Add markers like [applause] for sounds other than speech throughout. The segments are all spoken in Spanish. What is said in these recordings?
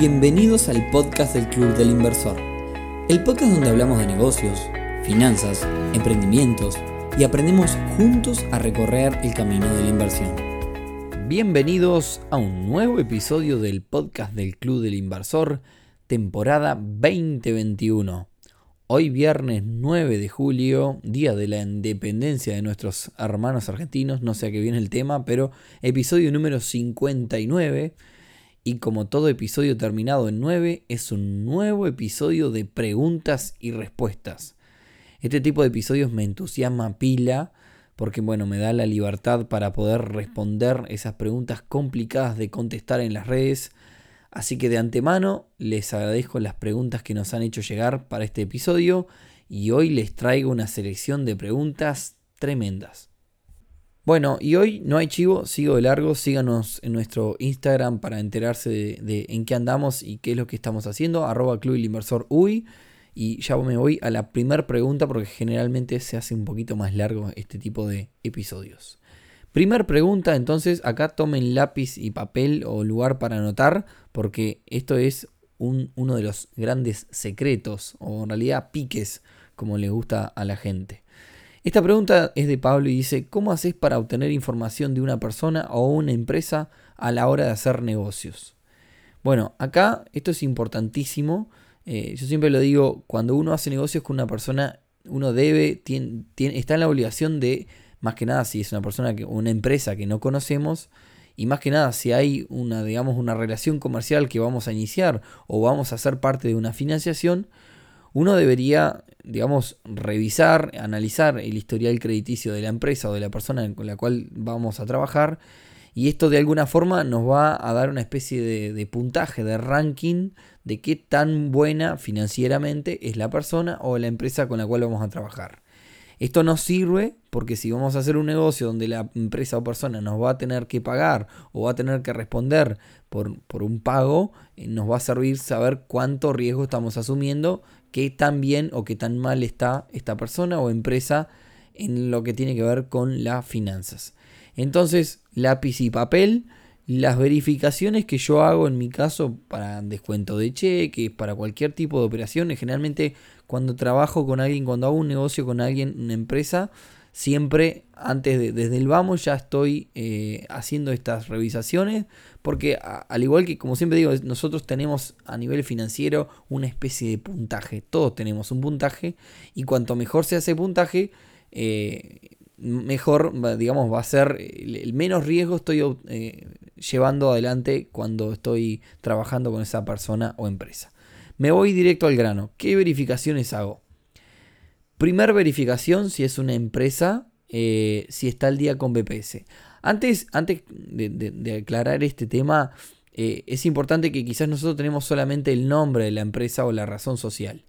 Bienvenidos al podcast del Club del Inversor, el podcast donde hablamos de negocios, finanzas, emprendimientos y aprendemos juntos a recorrer el camino de la inversión. Bienvenidos a un nuevo episodio del podcast del Club del Inversor, temporada 2021. Hoy viernes 9 de julio, día de la independencia de nuestros hermanos argentinos, no sé a qué viene el tema, pero episodio número 59. Y como todo episodio terminado en 9, es un nuevo episodio de preguntas y respuestas. Este tipo de episodios me entusiasma pila porque bueno, me da la libertad para poder responder esas preguntas complicadas de contestar en las redes Así que de antemano les agradezco las preguntas que nos han hecho llegar para este episodio y hoy les traigo una selección de preguntas tremendas. Bueno, y hoy no hay chivo, sigo de largo, síganos en nuestro Instagram para enterarse de, en qué andamos y qué es lo que estamos haciendo, arroba Club Inversor. Y ya me voy a la primera pregunta porque generalmente se hace un poquito más largo este tipo de episodios. Primer pregunta, entonces acá tomen lápiz y papel o lugar para anotar, porque esto es uno de los grandes secretos, o en realidad piques, como le gusta a la gente. Esta pregunta es de Pablo y dice, ¿cómo haces para obtener información de una persona o una empresa a la hora de hacer negocios? Bueno, acá esto es importantísimo. Eh, yo siempre lo digo, cuando uno hace negocios con una persona, uno debe, tiene, está en la obligación de más que nada si es una persona que una empresa que no conocemos y más que nada si hay una digamos una relación comercial que vamos a iniciar o vamos a ser parte de una financiación uno debería digamos revisar analizar el historial crediticio de la empresa o de la persona con la cual vamos a trabajar y esto de alguna forma nos va a dar una especie de, puntaje de ranking de qué tan buena financieramente es la persona o la empresa con la cual vamos a trabajar. Esto nos sirve porque si vamos a hacer un negocio donde la empresa o persona nos va a tener que pagar o va a tener que responder por, por un pago, eh, nos va a servir saber cuánto riesgo estamos asumiendo, qué tan bien o qué tan mal está esta persona o empresa en lo que tiene que ver con las finanzas. Entonces, lápiz y papel, las verificaciones que yo hago en mi caso para descuento de cheques, para cualquier tipo de operaciones, generalmente cuando trabajo con alguien, cuando hago un negocio con alguien, una empresa, siempre antes de, desde el vamos ya estoy eh, haciendo estas revisaciones porque al igual que como siempre digo nosotros tenemos a nivel financiero una especie de puntaje todos tenemos un puntaje y cuanto mejor sea ese puntaje eh, mejor digamos va a ser el, menos riesgo estoy eh, llevando adelante cuando estoy trabajando con esa persona o empresa me voy directo al grano. ¿Qué verificaciones hago? Primer verificación si es una empresa, eh, si está al día con BPS. Antes, antes de, aclarar este tema, eh, es importante que quizás nosotros tenemos solamente el nombre de la empresa o la razón social.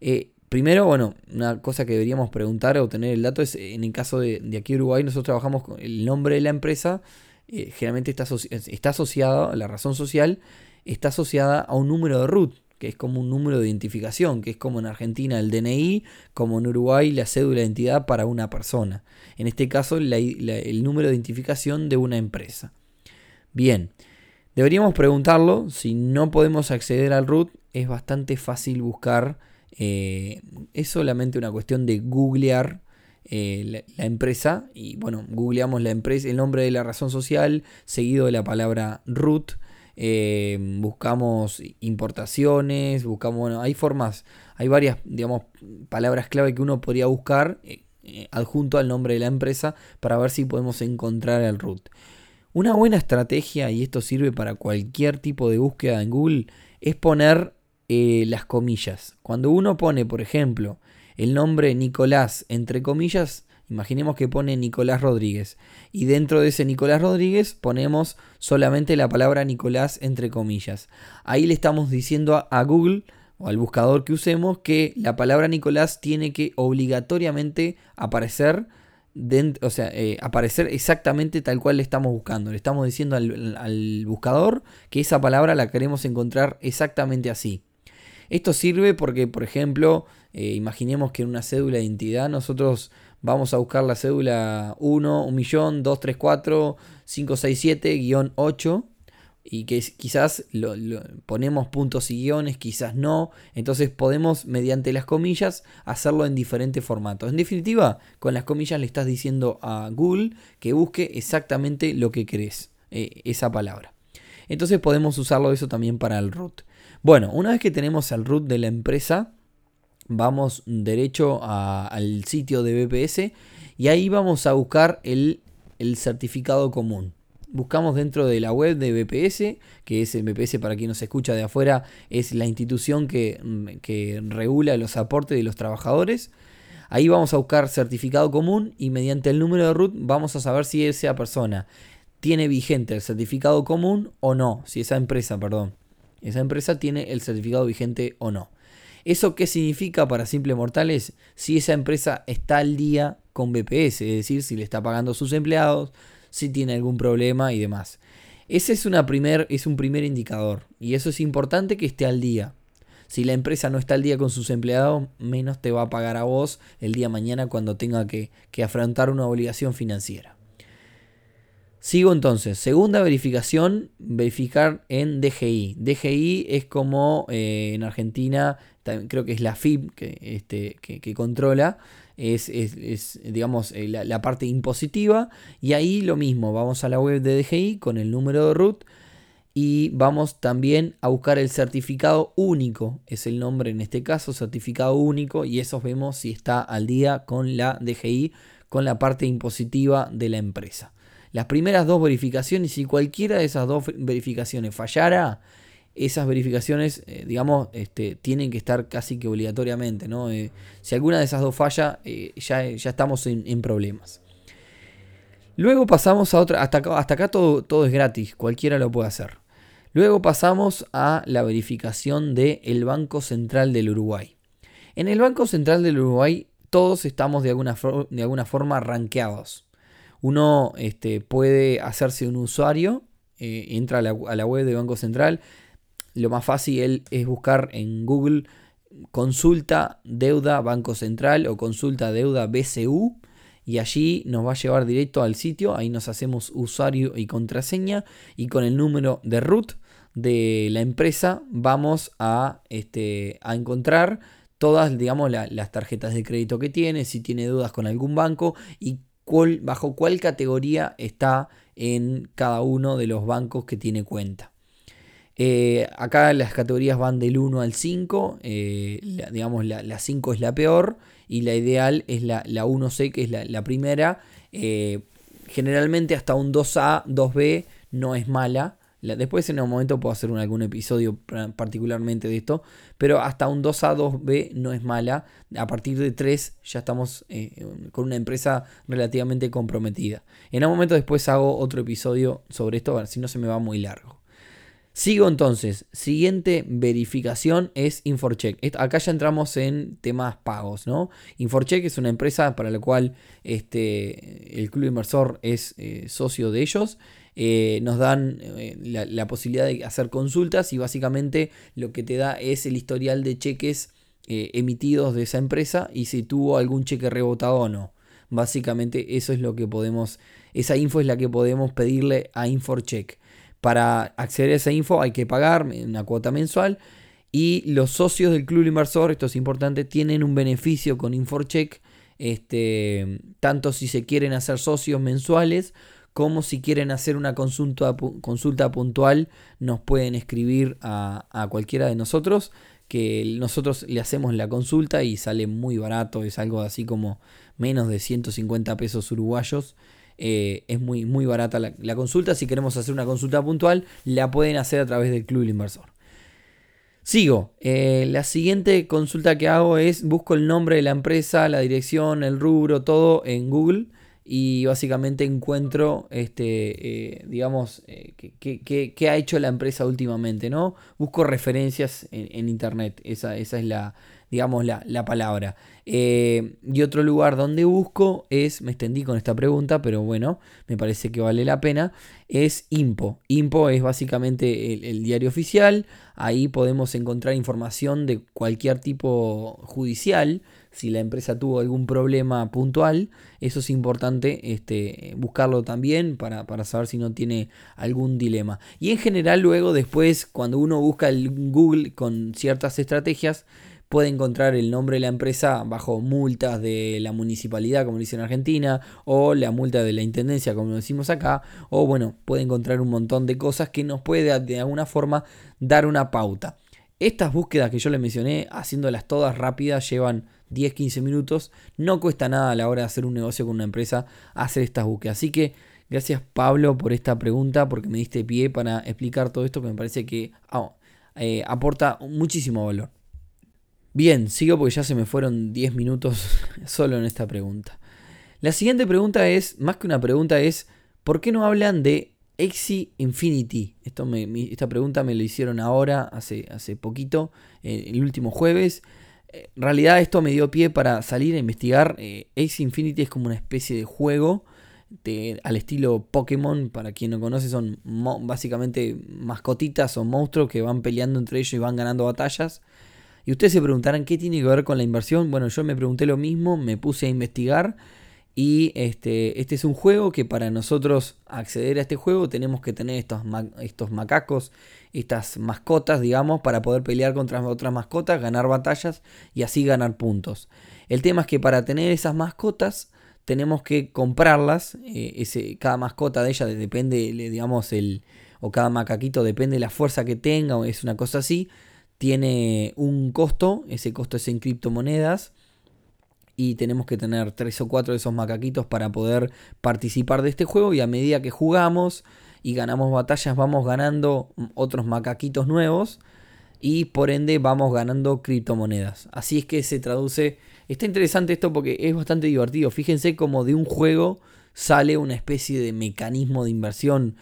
Eh, primero, bueno, una cosa que deberíamos preguntar o tener el dato es, en el caso de, aquí Uruguay, nosotros trabajamos con el nombre de la empresa, generalmente está, está asociado, la razón social está asociada a un número de root que es como un número de identificación, que es como en Argentina el DNI, como en Uruguay la cédula de identidad para una persona. En este caso el número de identificación de una empresa. Bien, deberíamos preguntarlo, si no podemos acceder al root, es bastante fácil buscar, eh, es solamente una cuestión de googlear. Eh, la, empresa y bueno, googleamos la empresa, el nombre de la razón social seguido de la palabra root eh, buscamos importaciones, buscamos, bueno, hay formas, hay varias, digamos, palabras clave que uno podría buscar eh, eh, adjunto al nombre de la empresa para ver si podemos encontrar el root. Una buena estrategia, y esto sirve para cualquier tipo de búsqueda en Google, es poner las comillas. Cuando uno pone, por ejemplo, el nombre Nicolás entre comillas, Imaginemos que pone Nicolás Rodríguez y dentro de ese Nicolás Rodríguez ponemos solamente la palabra Nicolás entre comillas. Ahí le estamos diciendo a, Google o al buscador que usemos que la palabra Nicolás tiene que obligatoriamente aparecer o sea, eh, aparecer exactamente tal cual le estamos buscando. Le estamos diciendo al, buscador que esa palabra la queremos encontrar exactamente así. Esto sirve porque, por ejemplo, eh, imaginemos que en una cédula de identidad nosotros Vamos a buscar la cédula 1, 1.234.567-8. y que quizás ponemos puntos y guiones, quizás no. Entonces podemos, mediante las comillas, hacerlo en diferentes formatos. En definitiva, con las comillas le estás diciendo a Google que busque exactamente lo que querés, eh, esa palabra. Entonces podemos usarlo eso también para el root. Bueno, una vez que tenemos el root de la empresa, vamos derecho al sitio de BPS y ahí vamos a buscar el certificado común buscamos dentro de la web de BPS, que es el BPS para quien nos escucha de afuera, es la institución que, mm, que, regula los aportes de los trabajadores. Ahí vamos a buscar certificado común y mediante el número de root vamos a saber si esa persona tiene vigente el certificado común o no, si esa empresa, perdón, esa empresa tiene el certificado vigente o no. ¿Eso qué significa para simples mortales? Si esa empresa está al día con BPS, es decir, si le está pagando a sus empleados, si tiene algún problema y demás. Ese es, una primer, es un primer indicador y eso es importante que esté al día. Si la empresa no está al día con sus empleados, menos te va a pagar a vos el día mañana cuando tenga que, afrontar una obligación financiera. Sigo entonces. Segunda verificación, verificar en DGI. DGI es como eh, en Argentina, creo que es la FIB que, este, que controla es, digamos, eh, la, parte impositiva. Y ahí lo mismo, vamos a la web de DGI con el número de root y vamos también a buscar el certificado único, es el nombre en este caso, certificado único, y eso vemos si está al día con la DGI, con la parte impositiva de la empresa. Las primeras dos verificaciones, si cualquiera de esas dos verificaciones fallara, esas verificaciones, eh, digamos, este, tienen que estar casi que obligatoriamente, ¿no? Eh, si alguna de esas dos falla, eh, ya, ya, estamos en, problemas. Luego pasamos a otra, hasta acá, hasta acá todo, todo, es gratis, cualquiera lo puede hacer. Luego pasamos a la verificación del Banco Central del Uruguay. En el Banco Central del Uruguay todos estamos de alguna, de alguna forma rankeados. Uno este, puede hacerse un usuario, entra a la, a la web de Banco Central, lo más fácil es buscar en Google consulta deuda Banco Central o consulta deuda BCU y allí nos va a llevar directo al sitio, ahí nos hacemos usuario y contraseña y con el número de root de la empresa vamos a, este, a encontrar todas digamos las tarjetas de crédito que tiene, si tiene dudas con algún banco y bajo cuál categoría está en cada uno de los bancos que tiene cuenta. Eh, acá las categorías van del 1 al 5, eh, digamos la, 5 es la peor y la ideal es la, 1C que es la, primera. Eh, generalmente hasta un 2A, 2B no es mala. Después en un momento puedo hacer algún episodio particularmente de esto, pero hasta un 2A, 2B no es mala. A partir de 3 ya estamos con una empresa relativamente comprometida. En un momento después hago otro episodio sobre esto, si no se me va muy largo. Sigo entonces. Siguiente verificación es Inforcheck. Acá ya entramos en temas pagos, ¿no? Inforcheck es una empresa para la cual este, el club inversor es eh, socio de ellos. Eh, nos dan eh, la, posibilidad de hacer consultas y básicamente lo que te da es el historial de cheques emitidos de esa empresa y si tuvo algún cheque rebotado o no. Básicamente eso es lo que podemos, esa info es la que podemos pedirle a Inforcheck. Para acceder a esa info hay que pagar una cuota mensual y los socios del club inversor, esto es importante, tienen un beneficio con InforCheck, este, tanto si se quieren hacer socios mensuales como si quieren hacer una consulta, consulta puntual, nos pueden escribir a, cualquiera de nosotros, que nosotros le hacemos la consulta y sale muy barato, es algo así como menos de 150 pesos uruguayos. Eh, es muy, muy barata la, consulta. Si queremos hacer una consulta puntual, la pueden hacer a través del Club Inversor. Sigo. Eh, la siguiente consulta que hago es busco el nombre de la empresa, la dirección, el rubro, todo en Google y básicamente encuentro, este, eh, digamos, qué ha hecho la empresa últimamente, ¿no? Busco referencias en, internet, esa, esa, es la, digamos, la, palabra. Eh, y otro lugar donde busco es, me extendí con esta pregunta, pero bueno, me parece que vale la pena, es IMPO. IMPO es básicamente el, diario oficial, ahí podemos encontrar información de cualquier tipo judicial, si la empresa tuvo algún problema puntual, eso es importante este, buscarlo también para, para saber si no tiene algún dilema. Y en general luego después, cuando uno busca el Google con ciertas estrategias, puede encontrar el nombre de la empresa bajo multas de la municipalidad, como dice en Argentina, o la multa de la intendencia, como decimos acá, o bueno, puede encontrar un montón de cosas que nos puede de alguna forma dar una pauta. Estas búsquedas que yo les mencioné, haciéndolas todas rápidas, llevan 10-15 minutos. No cuesta nada a la hora de hacer un negocio con una empresa hacer estas búsquedas. Así que gracias Pablo por esta pregunta, porque me diste pie para explicar todo esto que me parece que ah, eh, aporta muchísimo valor. Bien, sigo porque ya se me fueron 10 minutos [laughs] solo en esta pregunta. La siguiente pregunta es, más que una pregunta, es ¿por qué no hablan de Axie Infinity? Esto esta pregunta me lo hicieron ahora, hace, hace poquito, eh, el último jueves. En realidad esto me dio pie para salir a investigar. Eh, Axie Infinity es como una especie de juego al estilo Pokémon. Para quien no conoce, son básicamente mascotitas o monstruos que van peleando entre ellos y van ganando batallas. Y ustedes se preguntarán qué tiene que ver con la inversión. Bueno, yo me pregunté lo mismo, me puse a investigar. Y este, este es un juego que para nosotros acceder a este juego tenemos que tener estos, estos macacos, estas mascotas, digamos, para poder pelear contra otras mascotas, ganar batallas y así ganar puntos. El tema es que para tener esas mascotas tenemos que comprarlas. Eh, ese, cada mascota de ella depende, digamos, el, o cada macaquito depende de la fuerza que tenga, o es una cosa así tiene un costo, ese costo es en criptomonedas y tenemos que tener tres o cuatro de esos macaquitos para poder participar de este juego y a medida que jugamos y ganamos batallas vamos ganando otros macaquitos nuevos y por ende vamos ganando criptomonedas. Así es que se traduce, está interesante esto porque es bastante divertido, fíjense como de un juego sale una especie de mecanismo de inversión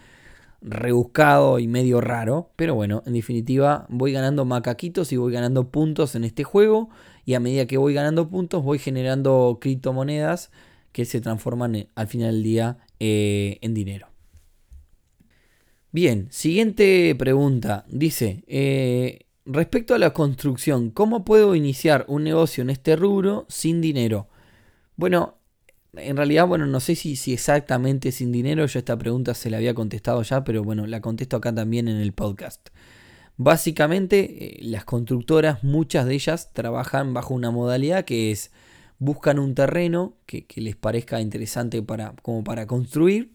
rebuscado y medio raro. Pero bueno, en definitiva voy ganando macaquitos y voy ganando puntos en este juego. Y a medida que voy ganando puntos voy generando criptomonedas que se transforman eh, al final del día eh, en dinero. Bien, siguiente pregunta. Dice, eh, respecto a la construcción, ¿cómo puedo iniciar un negocio en este rubro sin dinero? Bueno, en realidad, bueno, no sé si, si exactamente sin dinero, yo esta pregunta se la había contestado ya, pero bueno, la contesto acá también en el podcast. Básicamente, eh, las constructoras, muchas de ellas trabajan bajo una modalidad que es buscan un terreno que, les parezca interesante para, como para construir.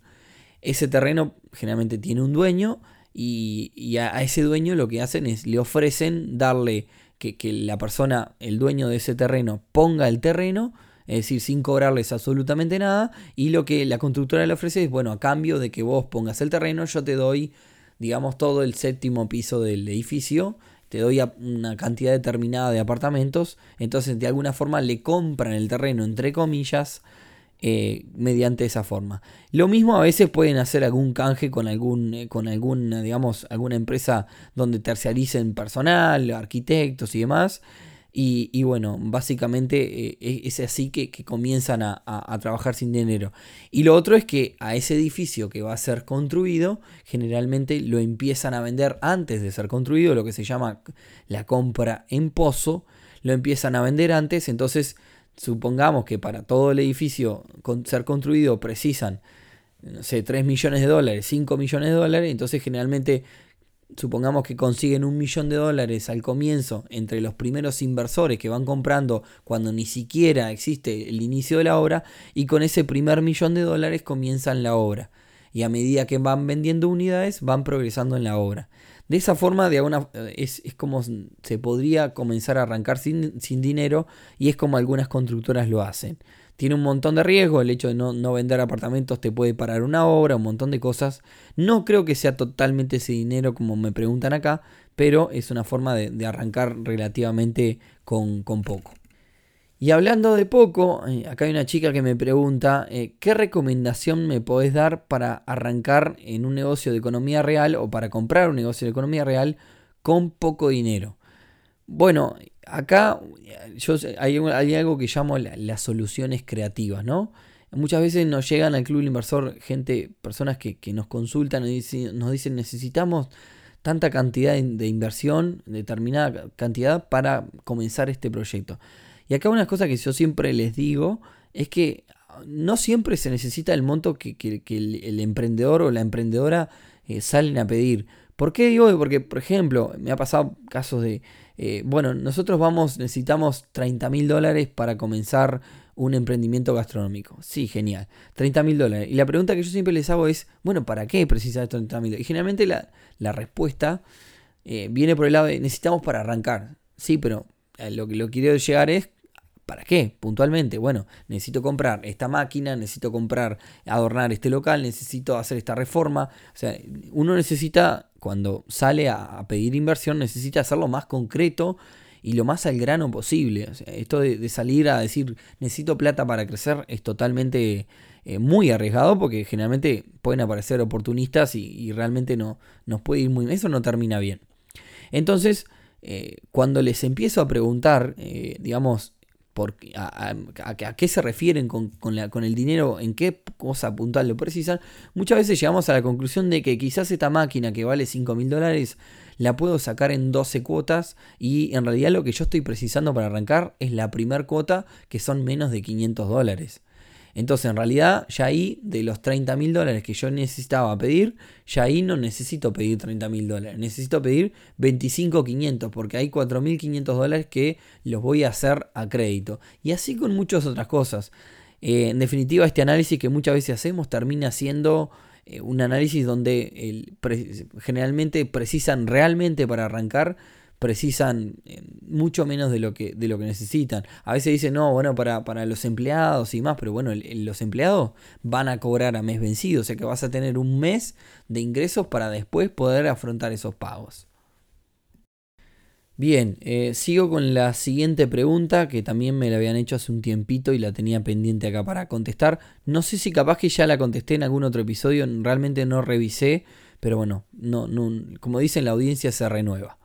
Ese terreno generalmente tiene un dueño y, a, ese dueño lo que hacen es le ofrecen darle que, que la persona, el dueño de ese terreno, ponga el terreno es decir, sin cobrarles absolutamente nada, y lo que la constructora le ofrece es, bueno, a cambio de que vos pongas el terreno, yo te doy, digamos, todo el séptimo piso del edificio, te doy una cantidad determinada de apartamentos, entonces de alguna forma le compran el terreno, entre comillas, eh, mediante esa forma. Lo mismo a veces pueden hacer algún canje con algún, eh, con alguna, digamos, alguna empresa donde terciaricen personal, arquitectos y demás. Y, bueno, básicamente eh, e, es así que, comienzan a, trabajar sin dinero. Y lo otro es que a ese edificio que va a ser construido, generalmente lo empiezan a vender antes de ser construido, lo que se llama la compra en pozo, lo empiezan a vender antes, entonces supongamos que para todo el edificio ser construido precisan, no sé, 3 millones de dólares, 5 millones de dólares, entonces generalmente supongamos que consiguen un millón de dólares al comienzo entre los primeros inversores que van comprando cuando ni siquiera existe el inicio de la obra y con ese primer millón de dólares comienzan la obra y a medida que van vendiendo unidades van progresando en la obra. De esa forma de alguna, es, es como se podría comenzar a arrancar sin, sin dinero y es como algunas constructoras lo hacen tiene un montón de riesgo, el hecho de no, vender apartamentos te puede parar una obra, un montón de cosas. No creo que sea totalmente ese dinero como me preguntan acá, pero es una forma de, arrancar relativamente con, poco. Y hablando de poco, eh, acá hay una chica que me pregunta, eh, ¿qué recomendación me podés dar para arrancar en un negocio de economía real o para comprar un negocio de economía real con poco dinero? Bueno, acá yo, hay, algo que llamo las soluciones creativas, ¿no? Muchas veces nos llegan al club inversor gente, personas que, nos consultan y nos dicen necesitamos tanta cantidad de, inversión, determinada cantidad para comenzar este proyecto. Y acá una cosa que yo siempre les digo es que no siempre se necesita el monto que, el, emprendedor o la emprendedora eh, salen a pedir. ¿Por qué digo? Porque, por ejemplo, me ha pasado casos de, eh, bueno, nosotros vamos, necesitamos 30 mil dólares para comenzar un emprendimiento gastronómico. Sí, genial. 30 mil dólares. Y la pregunta que yo siempre les hago es, bueno, ¿para qué precisas 30 mil dólares? Y generalmente la, respuesta eh, viene por el lado de necesitamos para arrancar. Sí, pero lo que lo quiero llegar es ¿Para qué? Puntualmente, bueno, necesito comprar esta máquina, necesito comprar, adornar este local, necesito hacer esta reforma. O sea, uno necesita, cuando sale a, pedir inversión, necesita hacerlo más concreto y lo más al grano posible. Esto de, salir a decir necesito plata para crecer es totalmente eh, muy arriesgado porque generalmente pueden aparecer oportunistas y, realmente no nos puede ir muy bien. Eso no termina bien. Entonces, eh, cuando les empiezo a preguntar, eh, digamos, a, qué se refieren con, con, el dinero, en qué cosa puntual lo precisan, muchas veces llegamos a la conclusión de que quizás esta máquina que vale 5 mil dólares la puedo sacar en 12 cuotas y en realidad lo que yo estoy precisando para arrancar es la primera cuota que son menos de 500 dólares. Entonces, en realidad, ya ahí, de los 30 mil dólares que yo necesitaba pedir, ya ahí no necesito pedir 30 mil dólares. Necesito pedir 25.500 porque hay 4.500 dólares que los voy a hacer a crédito. Y así con muchas otras cosas. Eh, en definitiva, este análisis que muchas veces hacemos termina siendo eh, un análisis donde generalmente precisan realmente para arrancar precisan eh, mucho menos de lo que, de lo que necesitan. A veces dicen, no, bueno, para, para los empleados y más, pero bueno, los empleados van a cobrar a mes vencido, o sea que vas a tener un mes de ingresos para después poder afrontar esos pagos. Bien, eh, sigo con la siguiente pregunta que también me la habían hecho hace un tiempito y la tenía pendiente acá para contestar. No sé si capaz que ya la contesté en algún otro episodio, realmente no revisé, pero bueno, no, no, como dicen, la audiencia se renueva.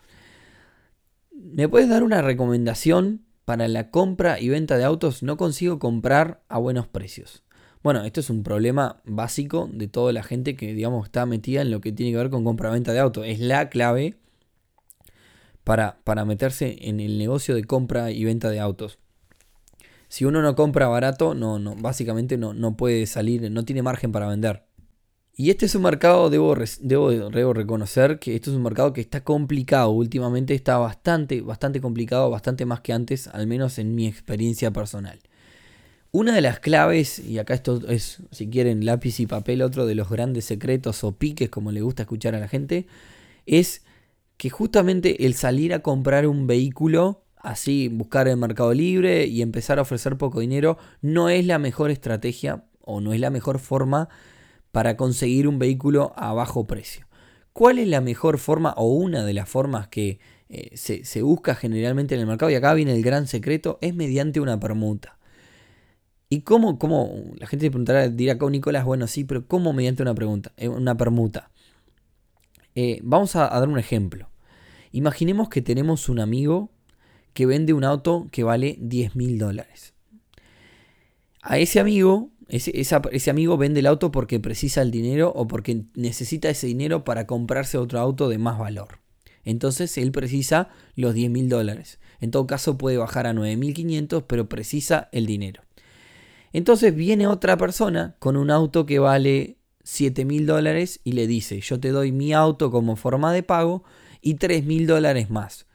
¿Me puedes dar una recomendación para la compra y venta de autos? No consigo comprar a buenos precios. Bueno, esto es un problema básico de toda la gente que, digamos, está metida en lo que tiene que ver con compra-venta de autos. Es la clave para, para meterse en el negocio de compra y venta de autos. Si uno no compra barato, no, no, básicamente no, no puede salir, no tiene margen para vender. Y este es un mercado, debo, debo, reconocer que esto es un mercado que está complicado. Últimamente está bastante, bastante complicado, bastante más que antes, al menos en mi experiencia personal. Una de las claves, y acá esto es, si quieren, lápiz y papel, otro de los grandes secretos o piques, como le gusta escuchar a la gente, es que justamente el salir a comprar un vehículo, así buscar el mercado libre y empezar a ofrecer poco dinero, no es la mejor estrategia o no es la mejor forma para conseguir un vehículo a bajo precio. ¿Cuál es la mejor forma o una de las formas que eh, se, busca generalmente en el mercado? Y acá viene el gran secreto, es mediante una permuta. ¿Y cómo, cómo la gente se preguntará, dirá con Nicolás, bueno, sí, pero ¿cómo mediante una, pregunta, eh, una permuta? Eh, vamos a, a dar un ejemplo. Imaginemos que tenemos un amigo que vende un auto que vale 10 mil dólares. A ese amigo ese, amigo vende el auto porque precisa el dinero o porque necesita ese dinero para comprarse otro auto de más valor. Entonces él precisa los 10 mil dólares. En todo caso puede bajar a 9.500, pero precisa el dinero. Entonces viene otra persona con un auto que vale 7 mil dólares y le dice, yo te doy mi auto como forma de pago y 3 mil dólares más.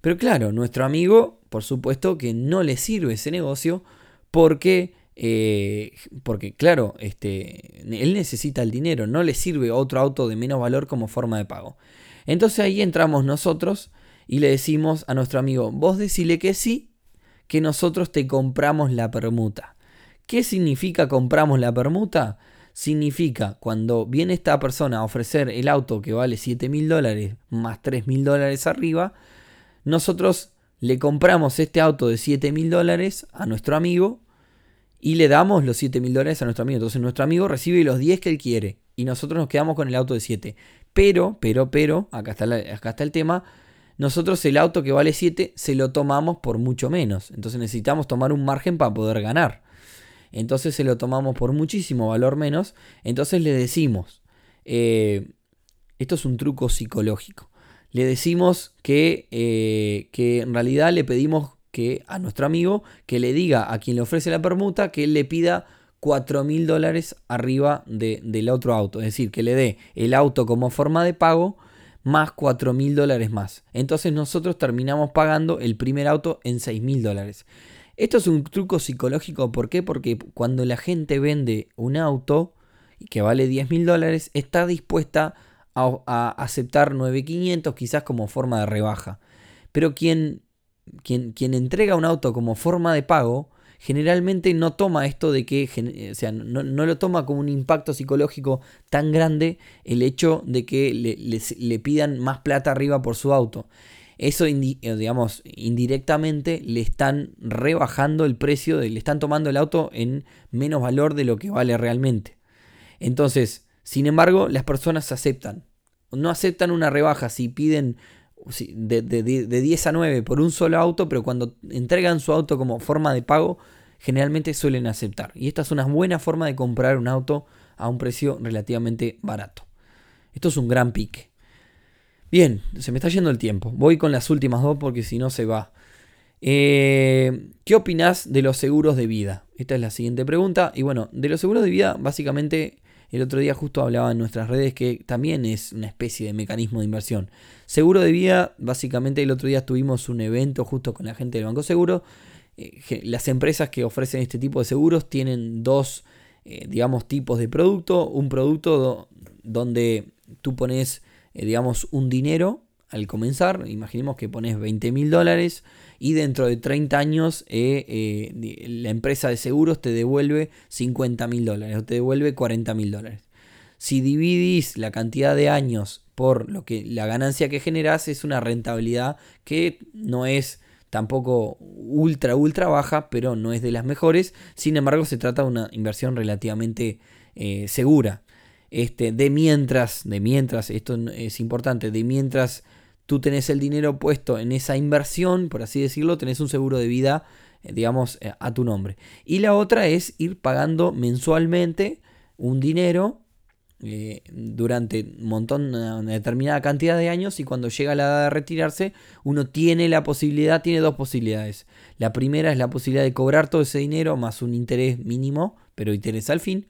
Pero claro, nuestro amigo, por supuesto que no le sirve ese negocio porque eh, porque claro, este, él necesita el dinero, no le sirve otro auto de menos valor como forma de pago. Entonces ahí entramos nosotros y le decimos a nuestro amigo, vos decile que sí, que nosotros te compramos la permuta. ¿Qué significa compramos la permuta? Significa cuando viene esta persona a ofrecer el auto que vale 7 mil dólares más 3 mil dólares arriba, nosotros le compramos este auto de 7 mil dólares a nuestro amigo y le damos los 7 mil dólares a nuestro amigo. Entonces nuestro amigo recibe los 10 que él quiere y nosotros nos quedamos con el auto de 7. Pero, pero, pero, acá está, acá está el tema, nosotros el auto que vale 7 se lo tomamos por mucho menos. Entonces necesitamos tomar un margen para poder ganar. Entonces se lo tomamos por muchísimo valor menos. Entonces le decimos, eh, esto es un truco psicológico. Le decimos que, eh, que en realidad le pedimos que a nuestro amigo que le diga a quien le ofrece la permuta que él le pida 4 mil dólares arriba del otro auto. Es decir, que le dé el auto como forma de pago más 4 mil dólares más. Entonces nosotros terminamos pagando el primer auto en 6 mil dólares. Esto es un truco psicológico, ¿por qué? Porque cuando la gente vende un auto que vale 10 mil dólares, está dispuesta a, a aceptar 9.500 quizás como forma de rebaja. Pero quien, quien, quien entrega un auto como forma de pago, generalmente no toma esto de que, o sea, no, lo toma como un impacto psicológico tan grande el hecho de que le, le, pidan más plata arriba por su auto. Eso, eh, digamos, indirectamente le están rebajando el precio, le están tomando el auto en menos valor de lo que vale realmente. Entonces, sin embargo, las personas aceptan. No aceptan una rebaja si piden de, de, 10 a 9 por un solo auto, pero cuando entregan su auto como forma de pago, generalmente suelen aceptar. Y esta es una buena forma de comprar un auto a un precio relativamente barato. Esto es un gran pique. Bien, se me está yendo el tiempo. Voy con las últimas dos porque si no se va. Eh, ¿Qué opinas de los seguros de vida? Esta es la siguiente pregunta. Y bueno, de los seguros de vida, básicamente el otro día justo hablaba en nuestras redes que también es una especie de mecanismo de inversión. Seguro de vida, básicamente el otro día tuvimos un evento justo con la gente del Banco Seguro. Eh, las empresas que ofrecen este tipo de seguros tienen dos, eh, digamos, tipos de producto. Un producto donde tú pones, eh, digamos, un dinero al comenzar. Imaginemos que pones 20 mil dólares y dentro de 30 años eh, eh, la empresa de seguros te devuelve 50 mil dólares o te devuelve 40 mil dólares. Si dividís la cantidad de años por lo que la ganancia que generas es una rentabilidad que no es tampoco ultra ultra baja, pero no es de las mejores. Sin embargo, se trata de una inversión relativamente eh, segura. Este, de mientras, de mientras, esto es importante, de mientras tú tenés el dinero puesto en esa inversión, por así decirlo, tenés un seguro de vida, eh, digamos, eh, a tu nombre. Y la otra es ir pagando mensualmente un dinero eh, durante un montón, una determinada cantidad de años y cuando llega la edad de retirarse, uno tiene la posibilidad, tiene dos posibilidades. La primera es la posibilidad de cobrar todo ese dinero más un interés mínimo, pero interés al fin.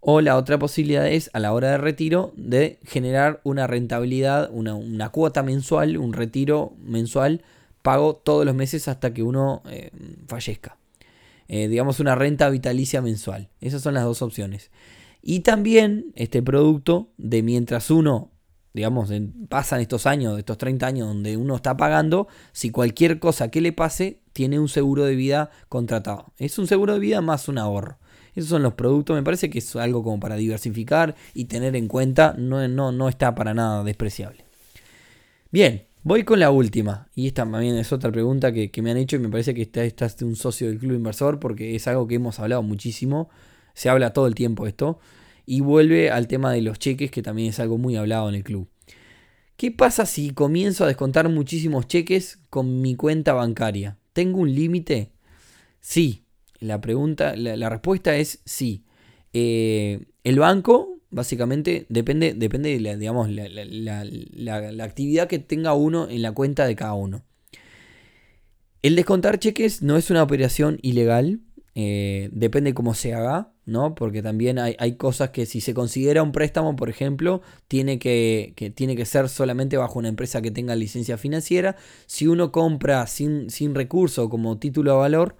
O la otra posibilidad es, a la hora de retiro, de generar una rentabilidad, una, cuota mensual, un retiro mensual, pago todos los meses hasta que uno eh, fallezca. Eh, digamos una renta vitalicia mensual. Esas son las dos opciones. Y también este producto de mientras uno, digamos, pasan estos años, estos 30 años donde uno está pagando, si cualquier cosa que le pase, tiene un seguro de vida contratado. Es un seguro de vida más un ahorro. Esos son los productos. Me parece que es algo como para diversificar y tener en cuenta. No, no, no está para nada despreciable. Bien, voy con la última. Y esta también es otra pregunta que, me han hecho y me parece que esta, esta es de un socio del club inversor porque es algo que hemos hablado muchísimo. Se habla todo el tiempo esto. Y vuelve al tema de los cheques que también es algo muy hablado en el club. ¿Qué pasa si comienzo a descontar muchísimos cheques con mi cuenta bancaria? ¿Tengo un límite? Sí, la pregunta, la, respuesta es sí. Eh, el banco, básicamente, depende, depende de la, digamos, la, actividad que tenga uno en la cuenta de cada uno. El descontar cheques no es una operación ilegal, eh, depende cómo se haga, ¿no? Porque también hay, cosas que si se considera un préstamo, por ejemplo, tiene que, tiene que ser solamente bajo una empresa que tenga licencia financiera. Si uno compra sin, sin recurso como título de valor,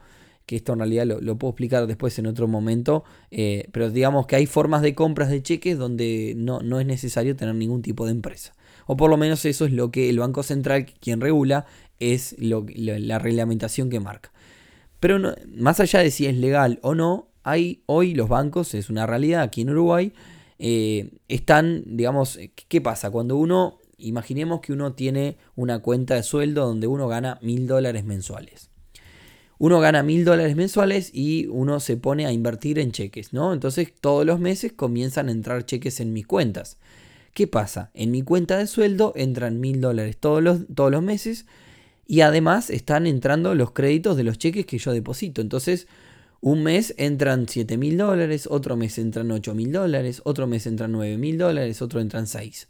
que esto en realidad lo, puedo explicar después en otro momento, eh, pero digamos que hay formas de compras de cheques donde no, no, es necesario tener ningún tipo de empresa. O por lo menos eso es lo que el Banco Central, quien regula, es la reglamentación que marca. Pero más allá de si es legal o no, hay hoy los bancos, es una realidad aquí en Uruguay, eh, están, digamos, ¿qué pasa? Cuando uno, imaginemos que uno tiene una cuenta de sueldo donde uno gana mil dólares mensuales uno gana mil dólares mensuales y uno se pone a invertir en cheques, ¿no? Entonces todos los meses comienzan a entrar cheques en mis cuentas. ¿Qué pasa? En mi cuenta de sueldo entran mil dólares todos los, todos los meses y además están entrando los créditos de los cheques que yo deposito. Entonces, un mes entran 7 mil dólares, otro mes entran 8 mil dólares, otro mes entran 9 mil dólares, otro entran 6.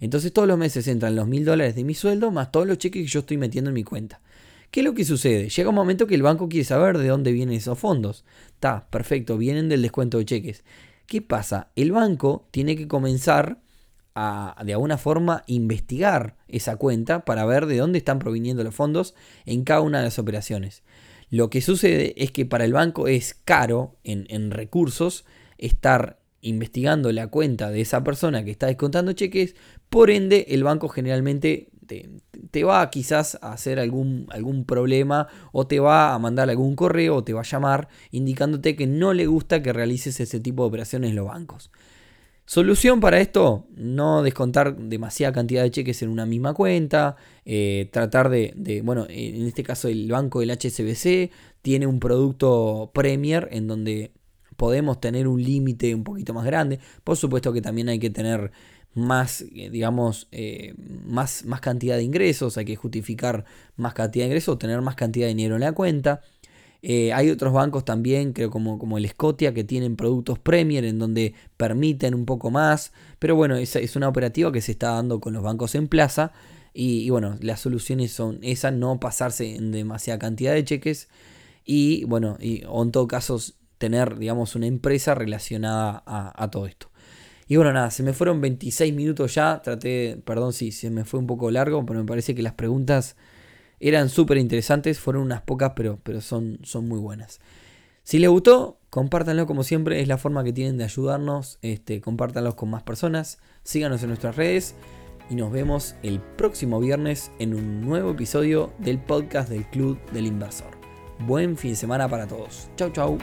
Entonces todos los meses entran los mil dólares de mi sueldo más todos los cheques que yo estoy metiendo en mi cuenta. ¿Qué es lo que sucede? Llega un momento que el banco quiere saber de dónde vienen esos fondos. Está, perfecto, vienen del descuento de cheques. ¿Qué pasa? El banco tiene que comenzar a, de alguna forma, investigar esa cuenta para ver de dónde están proviniendo los fondos en cada una de las operaciones. Lo que sucede es que para el banco es caro en, recursos estar investigando la cuenta de esa persona que está descontando cheques, por ende el banco generalmente te, va quizás a hacer algún, algún problema o te va a mandar algún correo o te va a llamar indicándote que no le gusta que realices ese tipo de operaciones en los bancos. Solución para esto, no descontar demasiada cantidad de cheques en una misma cuenta, eh, tratar de, de, bueno, en este caso el banco del HSBC tiene un producto Premier en donde podemos tener un límite un poquito más grande. Por supuesto que también hay que tener más, eh, digamos, eh, más, más cantidad de ingresos, hay que justificar más cantidad de ingresos, tener más cantidad de dinero en la cuenta. Eh, hay otros bancos también, creo como, como el Scotia, que tienen productos Premier en donde permiten un poco más. Pero bueno, esa es una operativa que se está dando con los bancos en plaza. Y, bueno, las soluciones son esas, no pasarse en demasiada cantidad de cheques. Y bueno, y, o en todo caso tener, digamos, una empresa relacionada a, todo esto. Y bueno, nada, se me fueron 26 minutos ya. Traté, perdón si se me fue un poco largo, pero me parece que las preguntas eran súper interesantes. Fueron unas pocas, pero, pero son, son muy buenas. Si les gustó, compártanlo como siempre. Es la forma que tienen de ayudarnos. Este, compártanlos con más personas. Síganos en nuestras redes. Y nos vemos el próximo viernes en un nuevo episodio del podcast del Club del Inversor. Buen fin de semana para todos. Chau, chau.